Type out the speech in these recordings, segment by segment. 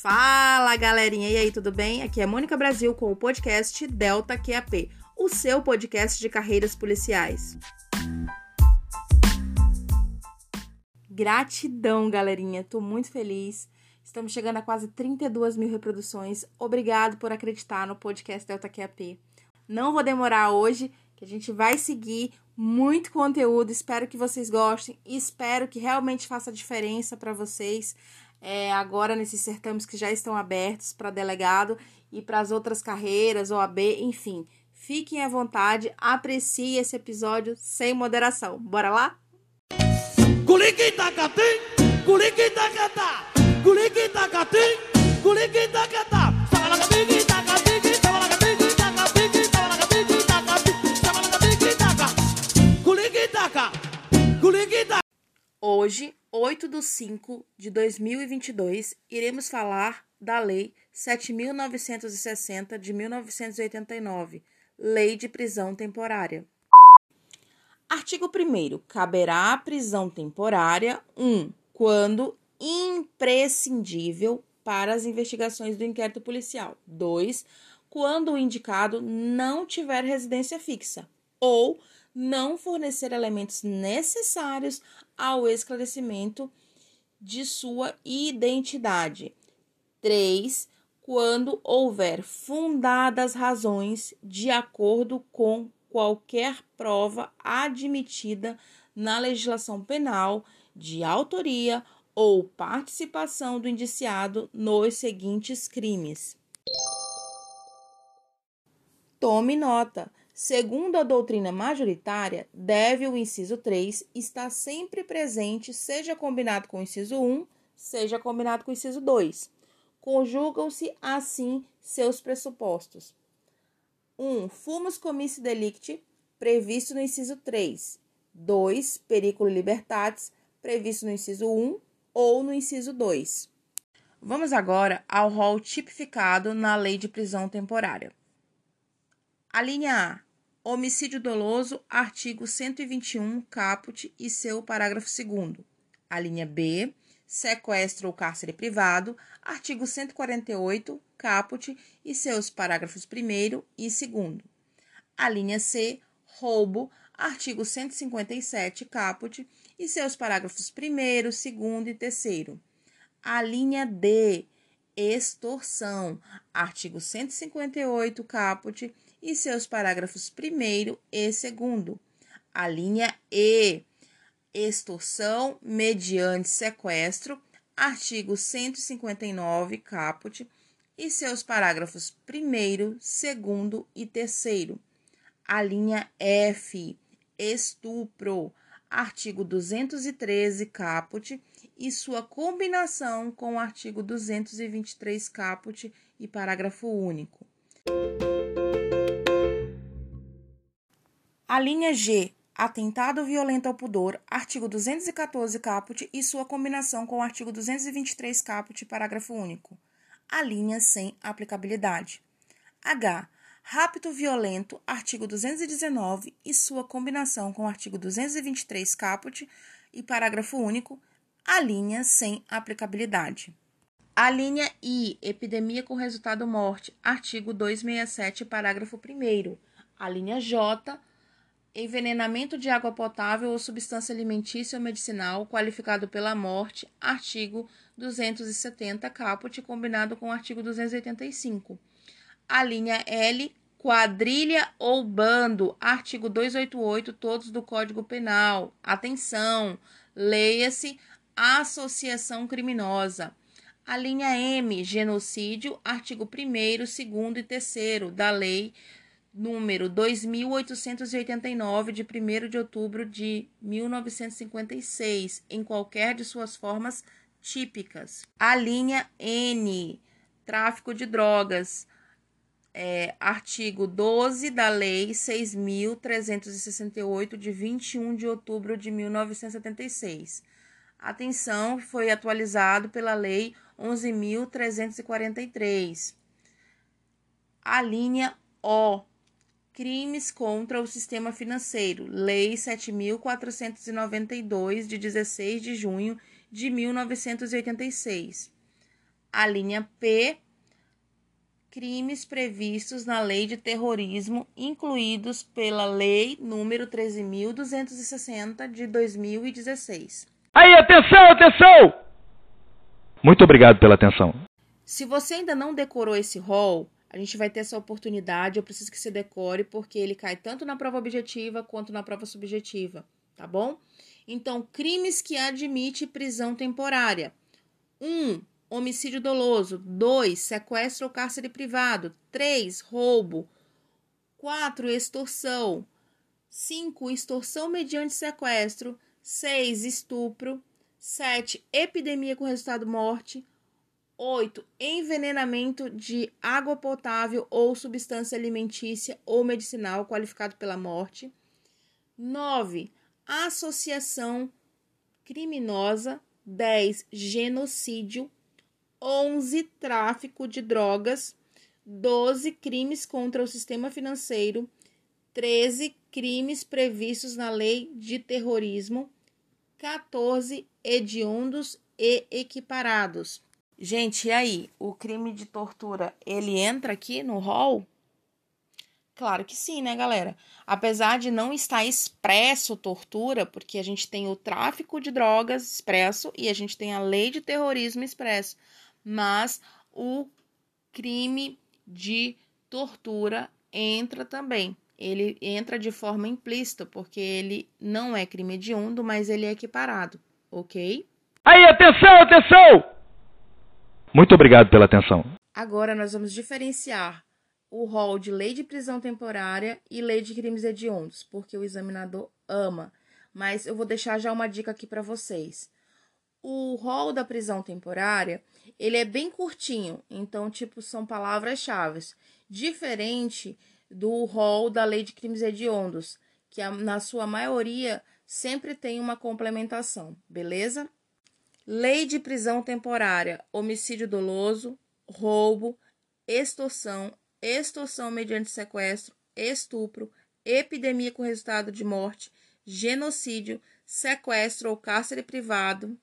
Fala galerinha, e aí, tudo bem? Aqui é Mônica Brasil com o podcast Delta QAP, o seu podcast de carreiras policiais. Gratidão, galerinha, tô muito feliz. Estamos chegando a quase 32 mil reproduções. Obrigado por acreditar no podcast Delta QAP. Não vou demorar hoje, que a gente vai seguir muito conteúdo. Espero que vocês gostem e espero que realmente faça diferença para vocês é, agora nesses certames que já estão abertos para delegado e para as outras carreiras, OAB, enfim. Fiquem à vontade, apreciem esse episódio sem moderação. Bora lá? Hoje 8 de 5 de 2022, iremos falar da Lei 7.960 de 1989, Lei de Prisão Temporária. Artigo 1. Caberá a prisão temporária 1. Um, quando imprescindível para as investigações do inquérito policial. 2. Quando o indicado não tiver residência fixa ou não fornecer elementos necessários ao esclarecimento de sua identidade. 3. Quando houver fundadas razões de acordo com qualquer prova admitida na legislação penal de autoria ou participação do indiciado nos seguintes crimes. Tome nota. Segundo a doutrina majoritária, deve o inciso 3 estar sempre presente, seja combinado com o inciso 1, seja combinado com o inciso 2. Conjugam-se assim seus pressupostos. 1. Um, fumus comissi delicti, previsto no inciso 3. 2. Periculo libertatis, previsto no inciso 1 ou no inciso 2. Vamos agora ao rol tipificado na Lei de Prisão Temporária. A linha A Homicídio doloso, artigo 121, caput e seu parágrafo 2 A linha B, sequestro ou cárcere privado, artigo 148, caput e seus parágrafos 1 e 2 A linha C, roubo, artigo 157, caput e seus parágrafos 1 2 e 3 A linha D, extorsão, artigo 158, caput e seus parágrafos 1 e 2. A linha E, extorsão mediante sequestro, artigo 159, caput, e seus parágrafos 1, 2 e 3. A linha F, estupro, artigo 213, caput, e sua combinação com o artigo 223, caput e parágrafo único. A linha G, atentado violento ao pudor, artigo 214 caput e sua combinação com o artigo 223 caput, parágrafo único. A linha sem aplicabilidade. H, rapto violento, artigo 219 e sua combinação com o artigo 223 caput e parágrafo único. A linha sem aplicabilidade. A linha I, epidemia com resultado morte, artigo 267, parágrafo 1 A linha J, envenenamento de água potável ou substância alimentícia ou medicinal qualificado pela morte, artigo 270, caput, combinado com o artigo 285. A linha L, quadrilha ou bando, artigo 288, todos do Código Penal. Atenção, leia-se associação criminosa. A linha M, genocídio, artigo 1 2 e 3 da Lei número 2889 de 1 de outubro de 1956, em qualquer de suas formas típicas. A linha N, tráfico de drogas, é, artigo 12 da Lei 6.368, de 21 de outubro de 1976. Atenção, foi atualizado pela Lei 11.343. A linha O, Crimes contra o Sistema Financeiro, Lei 7.492, de 16 de junho de 1986. A linha P, crimes previstos na lei de terrorismo, incluídos pela lei número 13.260 de 2016. Aí, atenção, atenção! Muito obrigado pela atenção. Se você ainda não decorou esse rol, a gente vai ter essa oportunidade. Eu preciso que você decore, porque ele cai tanto na prova objetiva quanto na prova subjetiva, tá bom? Então, crimes que admite prisão temporária: 1. Um, homicídio doloso. 2. Sequestro ou cárcere privado. 3. Roubo. 4. Extorsão. 5. Extorsão mediante sequestro. 6. Estupro. 7. Epidemia com resultado morte. 8. Envenenamento de água potável ou substância alimentícia ou medicinal qualificado pela morte. 9. Associação criminosa. 10. Genocídio. 11. Tráfico de drogas. 12. Crimes contra o sistema financeiro. 13. Crimes previstos na lei de terrorismo. 14. Hediondos e equiparados. Gente, e aí? O crime de tortura, ele entra aqui no rol? Claro que sim, né, galera? Apesar de não estar expresso tortura, porque a gente tem o tráfico de drogas expresso e a gente tem a lei de terrorismo expresso, mas o crime de tortura entra também. Ele entra de forma implícita, porque ele não é crime hediondo, mas ele é equiparado, ok? Aí, atenção, atenção! Muito obrigado pela atenção. Agora nós vamos diferenciar o rol de lei de prisão temporária e lei de crimes hediondos, porque o examinador ama. Mas eu vou deixar já uma dica aqui para vocês. O rol da prisão temporária, ele é bem curtinho, então tipo são palavras-chave, diferente do rol da lei de crimes hediondos, que na sua maioria sempre tem uma complementação, beleza? lei de prisão temporária, homicídio doloso, roubo, extorsão, extorsão mediante sequestro, estupro, epidemia com resultado de morte, genocídio, sequestro ou cárcere privado,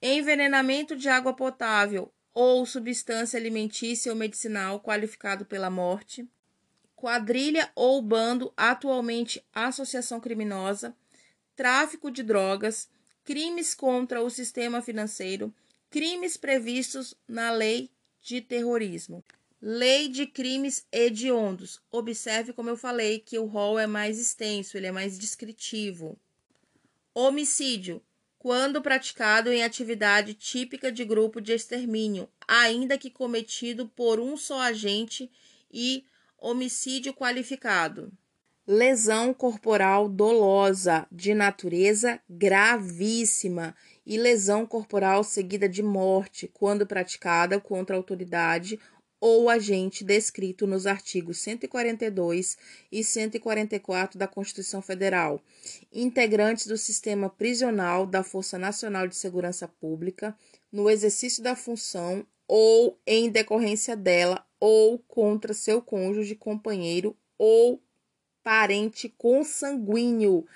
envenenamento de água potável ou substância alimentícia ou medicinal qualificado pela morte, quadrilha ou bando, atualmente associação criminosa, tráfico de drogas, crimes contra o sistema financeiro, crimes previstos na lei de terrorismo. Lei de crimes hediondos. Observe como eu falei que o rol é mais extenso, ele é mais descritivo. Homicídio. Quando praticado em atividade típica de grupo de extermínio, ainda que cometido por um só agente, e homicídio qualificado. Lesão corporal dolosa de natureza gravíssima e lesão corporal seguida de morte quando praticada contra a autoridade ou agente descrito nos artigos 142 e 144 da Constituição Federal, integrantes do sistema prisional da Força Nacional de Segurança Pública, no exercício da função ou em decorrência dela, ou contra seu cônjuge, companheiro ou parente consanguíneo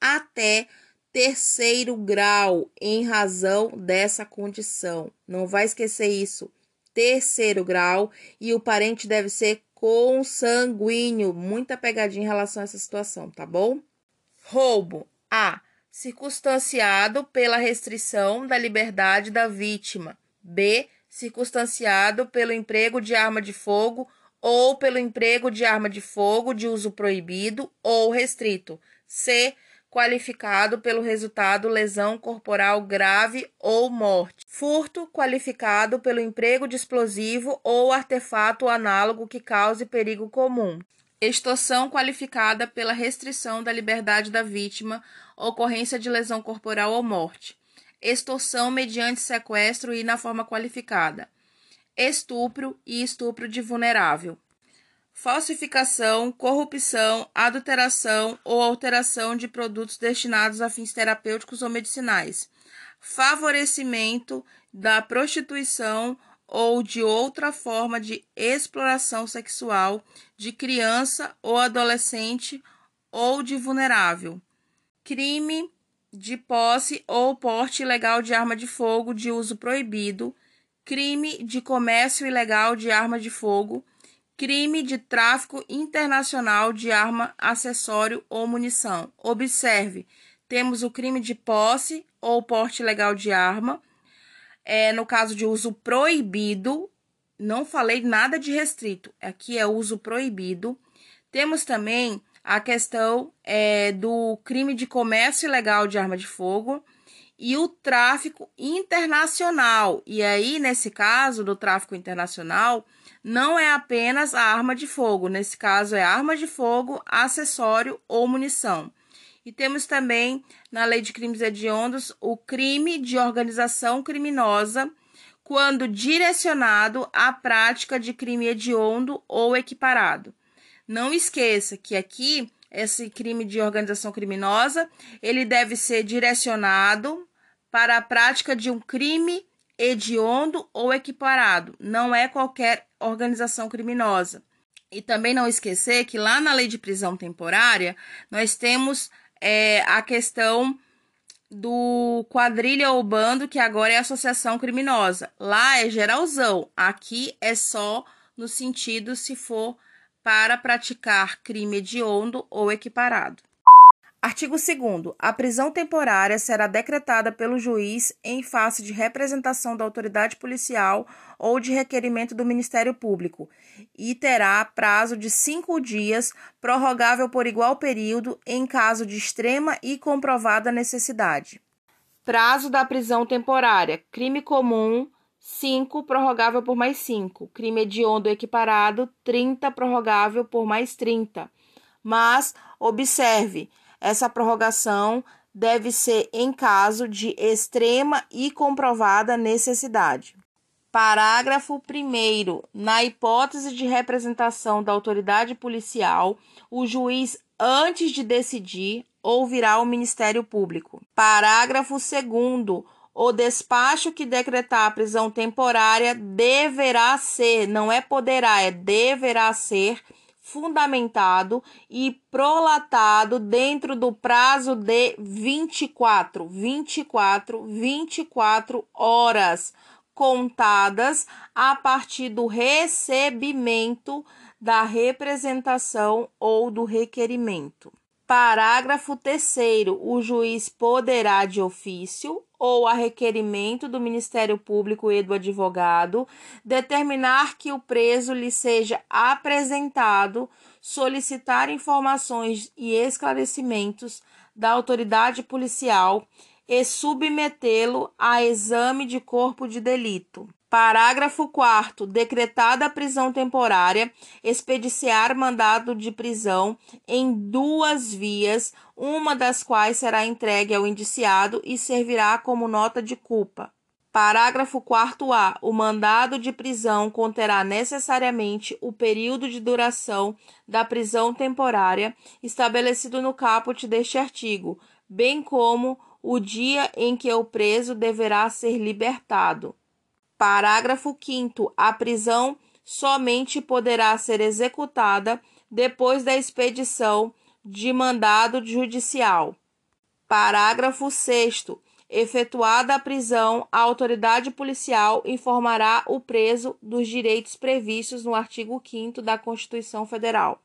até terceiro grau em razão dessa condição. Não vai esquecer isso. Terceiro grau e o parente deve ser consanguíneo. Muita pegadinha em relação a essa situação, tá bom? Roubo. A. Circunstanciado pela restrição da liberdade da vítima. B. Circunstanciado pelo emprego de arma de fogo ou pelo emprego de arma de fogo de uso proibido ou restrito. C. Qualificado pelo resultado lesão corporal grave ou morte. Furto qualificado pelo emprego de explosivo ou artefato análogo que cause perigo comum. Extorsão qualificada pela restrição da liberdade da vítima, ocorrência de lesão corporal ou morte. Extorsão mediante sequestro e na forma qualificada. Estupro e estupro de vulnerável, falsificação, corrupção, adulteração ou alteração de produtos destinados a fins terapêuticos ou medicinais, favorecimento da prostituição ou de outra forma de exploração sexual de criança ou adolescente ou de vulnerável, crime de posse ou porte ilegal de arma de fogo de uso proibido crime de comércio ilegal de arma de fogo, crime de tráfico internacional de arma, acessório ou munição. Observe, temos o crime de posse ou porte ilegal de arma, é, no caso de uso proibido, não falei nada de restrito, aqui é uso proibido. Temos também a questão é, do crime de comércio ilegal de arma de fogo e o tráfico internacional. E aí, nesse caso do tráfico internacional, não é apenas a arma de fogo, nesse caso é arma de fogo, acessório ou munição. E temos também na Lei de Crimes Hediondos o crime de organização criminosa quando direcionado à prática de crime hediondo ou equiparado. Não esqueça que aqui esse crime de organização criminosa, ele deve ser direcionado para a prática de um crime hediondo ou equiparado, não é qualquer organização criminosa. E também não esquecer que lá na lei de prisão temporária nós temos é, a questão do quadrilha ou bando, que agora é associação criminosa. Lá é geralzão, aqui é só no sentido se for para praticar crime hediondo ou equiparado. Artigo 2. A prisão temporária será decretada pelo juiz em face de representação da autoridade policial ou de requerimento do Ministério Público e terá prazo de cinco dias, prorrogável por igual período em caso de extrema e comprovada necessidade. Prazo da prisão temporária: crime comum, 5, prorrogável por mais 5. Crime hediondo equiparado, 30, prorrogável por mais 30. Mas, observe, essa prorrogação deve ser em caso de extrema e comprovada necessidade. Parágrafo 1. Na hipótese de representação da autoridade policial, o juiz, antes de decidir, ouvirá o Ministério Público. Parágrafo 2. O despacho que decretar a prisão temporária deverá ser, não é poderá, é deverá ser fundamentado e prolatado dentro do prazo de 24, 24, 24 horas contadas a partir do recebimento da representação ou do requerimento. Parágrafo 3. O juiz poderá, de ofício ou a requerimento do Ministério Público e do advogado, determinar que o preso lhe seja apresentado, solicitar informações e esclarecimentos da autoridade policial e submetê-lo a exame de corpo de delito. Parágrafo 4. Decretada a prisão temporária, expediciar mandado de prisão em duas vias, uma das quais será entregue ao indiciado e servirá como nota de culpa. Parágrafo 4a. O mandado de prisão conterá necessariamente o período de duração da prisão temporária estabelecido no caput deste artigo, bem como o dia em que o preso deverá ser libertado. Parágrafo 5. A prisão somente poderá ser executada depois da expedição de mandado judicial. Parágrafo 6. Efetuada a prisão, a autoridade policial informará o preso dos direitos previstos no artigo 5 da Constituição Federal.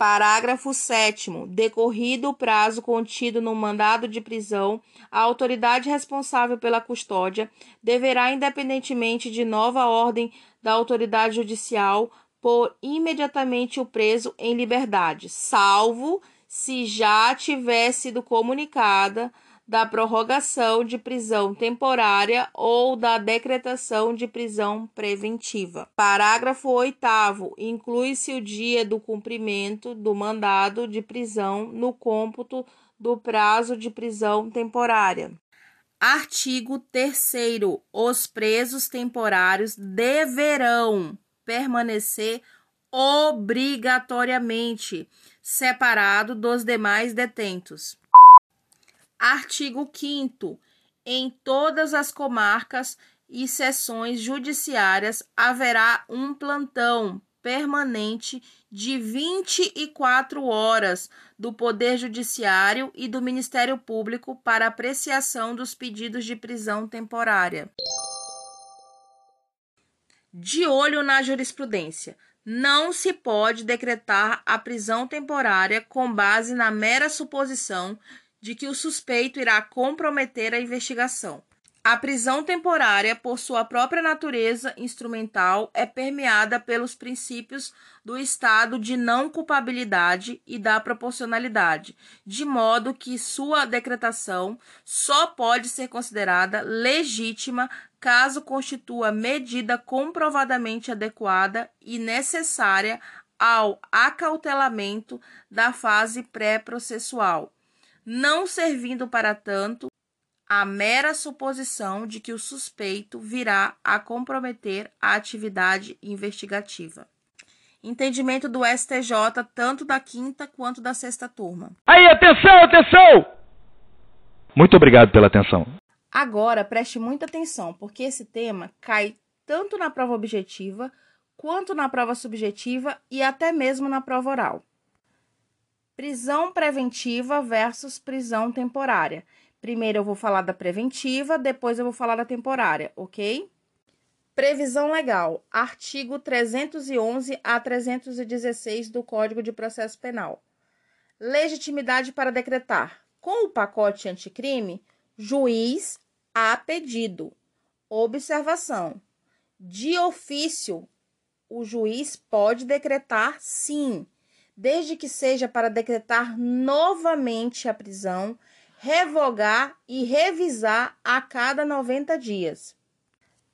Parágrafo 7. Decorrido o prazo contido no mandado de prisão, a autoridade responsável pela custódia deverá, independentemente de nova ordem da autoridade judicial, pôr imediatamente o preso em liberdade, salvo se já tiver sido comunicada da prorrogação de prisão temporária ou da decretação de prisão preventiva. Parágrafo 8. Inclui-se o dia do cumprimento do mandado de prisão no cômputo do prazo de prisão temporária. Artigo 3. Os presos temporários deverão permanecer obrigatoriamente separado dos demais detentos. Artigo 5 Em todas as comarcas e seções judiciárias haverá um plantão permanente de 24 horas do Poder Judiciário e do Ministério Público para apreciação dos pedidos de prisão temporária. De olho na jurisprudência. Não se pode decretar a prisão temporária com base na mera suposição de que o suspeito irá comprometer a investigação. A prisão temporária, por sua própria natureza instrumental, é permeada pelos princípios do estado de não culpabilidade e da proporcionalidade, de modo que sua decretação só pode ser considerada legítima caso constitua medida comprovadamente adequada e necessária ao acautelamento da fase pré-processual, não servindo para tanto a mera suposição de que o suspeito virá a comprometer a atividade investigativa. Entendimento do STJ, tanto da quinta quanto da sexta turma. Aí, atenção, atenção! Muito obrigado pela atenção. Agora preste muita atenção, porque esse tema cai tanto na prova objetiva quanto na prova subjetiva e até mesmo na prova oral. Prisão preventiva versus prisão temporária. Primeiro eu vou falar da preventiva, depois eu vou falar da temporária, ok? Previsão legal, artigo 311 a 316 do Código de Processo Penal. Legitimidade para decretar. Com o pacote anticrime, juiz a pedido. Observação: de ofício, o juiz pode decretar sim, desde que seja para decretar novamente a prisão revogar e revisar a cada 90 dias.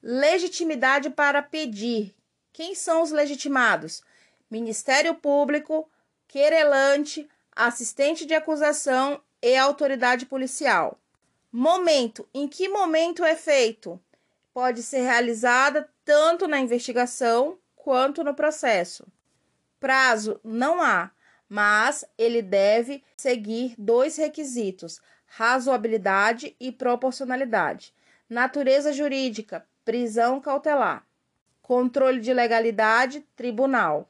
Legitimidade para pedir. Quem são os legitimados? Ministério Público, querelante, assistente de acusação e autoridade policial. Momento. Em que momento é feito? Pode ser realizada tanto na investigação quanto no processo. Prazo não há, mas ele deve seguir dois requisitos: razoabilidade e proporcionalidade. Natureza jurídica, prisão cautelar. Controle de legalidade, tribunal.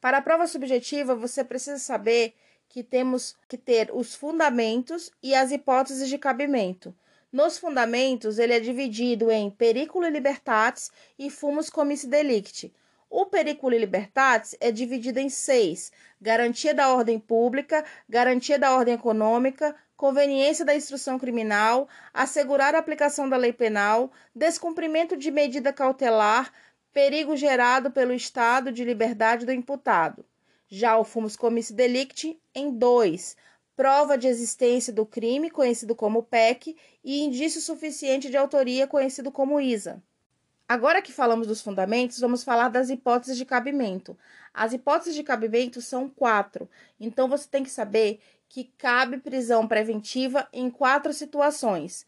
Para a prova subjetiva, você precisa saber que temos que ter os fundamentos e as hipóteses de cabimento. Nos fundamentos, ele é dividido em periculo libertatis e fumus comissi delicti. O periculo libertatis é dividido em seis: garantia da ordem pública, garantia da ordem econômica, conveniência da instrução criminal, assegurar a aplicação da lei penal, descumprimento de medida cautelar, perigo gerado pelo estado de liberdade do imputado. Já o fumus comissi delicti em dois, prova de existência do crime, conhecido como PEC, e indício suficiente de autoria, conhecido como ISA. Agora que falamos dos fundamentos, vamos falar das hipóteses de cabimento. As hipóteses de cabimento são quatro, então você tem que saber que cabe prisão preventiva em quatro situações: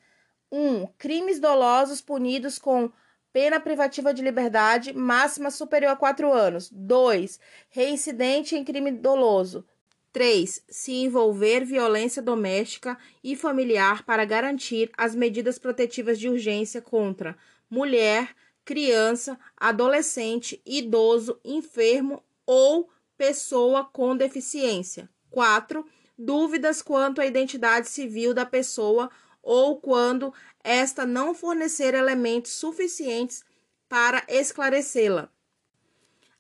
1. Um, crimes dolosos punidos com pena privativa de liberdade máxima superior a quatro anos. 2. Reincidente em crime doloso. 3. Se envolver violência doméstica e familiar para garantir as medidas protetivas de urgência contra mulher, criança, adolescente, idoso, enfermo ou pessoa com deficiência. 4 dúvidas quanto à identidade civil da pessoa ou quando esta não fornecer elementos suficientes para esclarecê-la.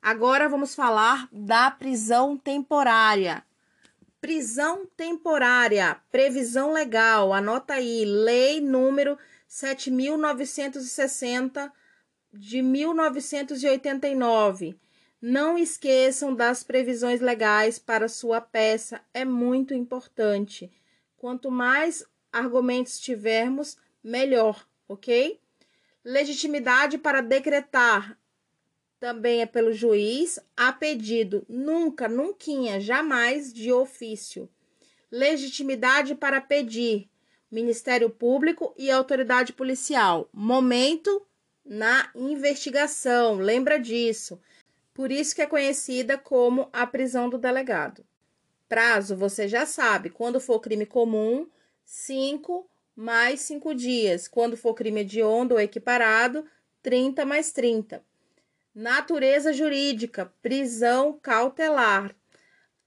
Agora vamos falar da prisão temporária. Prisão temporária, previsão legal, anota aí, lei número 7960 de 1989 não esqueçam das previsões legais para sua peça, é muito importante. Quanto mais argumentos tivermos, melhor, ok? Legitimidade para decretar também é pelo juiz, a pedido, nunca, nunca, jamais de ofício. Legitimidade para pedir, Ministério Público e autoridade policial. Momento na investigação, lembra disso. Por isso que é conhecida como a prisão do delegado. Prazo, você já sabe, quando for crime comum, 5 mais 5 dias. Quando for crime hediondo ou equiparado, 30 mais 30. Natureza jurídica, prisão cautelar.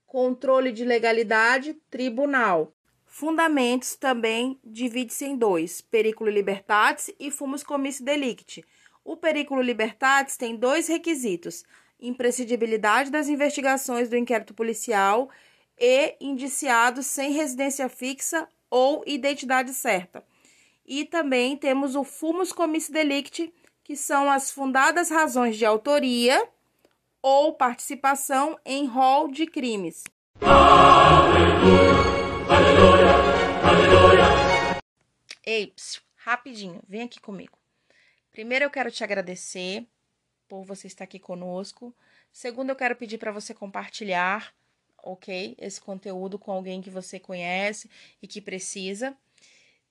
Controle de legalidade, tribunal. Fundamentos também divide-se em dois: periculo libertatis e fumus comissi delicti. O Periculo Libertatis tem dois requisitos: imprescindibilidade das investigações do inquérito policial e indiciados sem residência fixa ou identidade certa. E também temos o fumus comissi delicti, que são as fundadas razões de autoria ou participação em rol de crimes. Ei, rapidinho, vem aqui comigo. Primeiro eu quero te agradecer por você estar aqui conosco. Segundo, eu quero pedir para você compartilhar, ok? Esse conteúdo com alguém que você conhece e que precisa.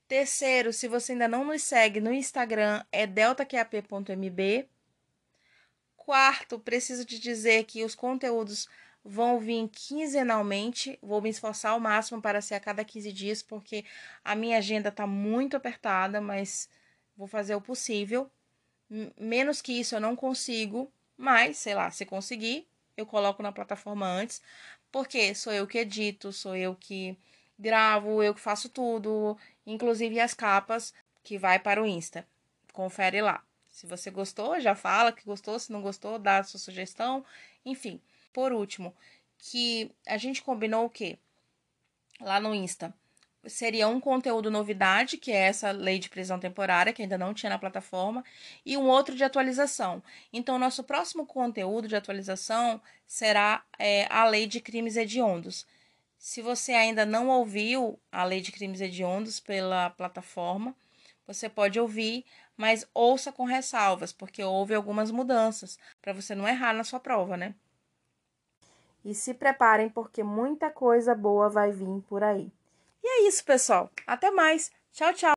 Terceiro, se você ainda não nos segue no Instagram, é deltaqap.mb. Quarto, preciso te dizer que os conteúdos vão vir quinzenalmente. Vou me esforçar ao máximo para ser a cada 15 dias, porque a minha agenda está muito apertada, mas vou fazer o possível. Menos que isso eu não consigo, mas sei lá, se conseguir, eu coloco na plataforma antes, porque sou eu que edito, sou eu que gravo, eu que faço tudo, inclusive as capas que vai para o Insta. Confere lá. Se você gostou, já fala que gostou, se não gostou, dá a sua sugestão, enfim. Por último, que a gente combinou o quê? Lá no Insta seria um conteúdo novidade, que é essa lei de prisão temporária, que ainda não tinha na plataforma, e um outro de atualização. Então, nosso próximo conteúdo de atualização será é, a lei de crimes hediondos. Se você ainda não ouviu a lei de crimes hediondos pela plataforma, você pode ouvir, mas ouça com ressalvas, porque houve algumas mudanças, para você não errar na sua prova, né? E se preparem, porque muita coisa boa vai vir por aí. E é isso, pessoal. Até mais. Tchau, tchau.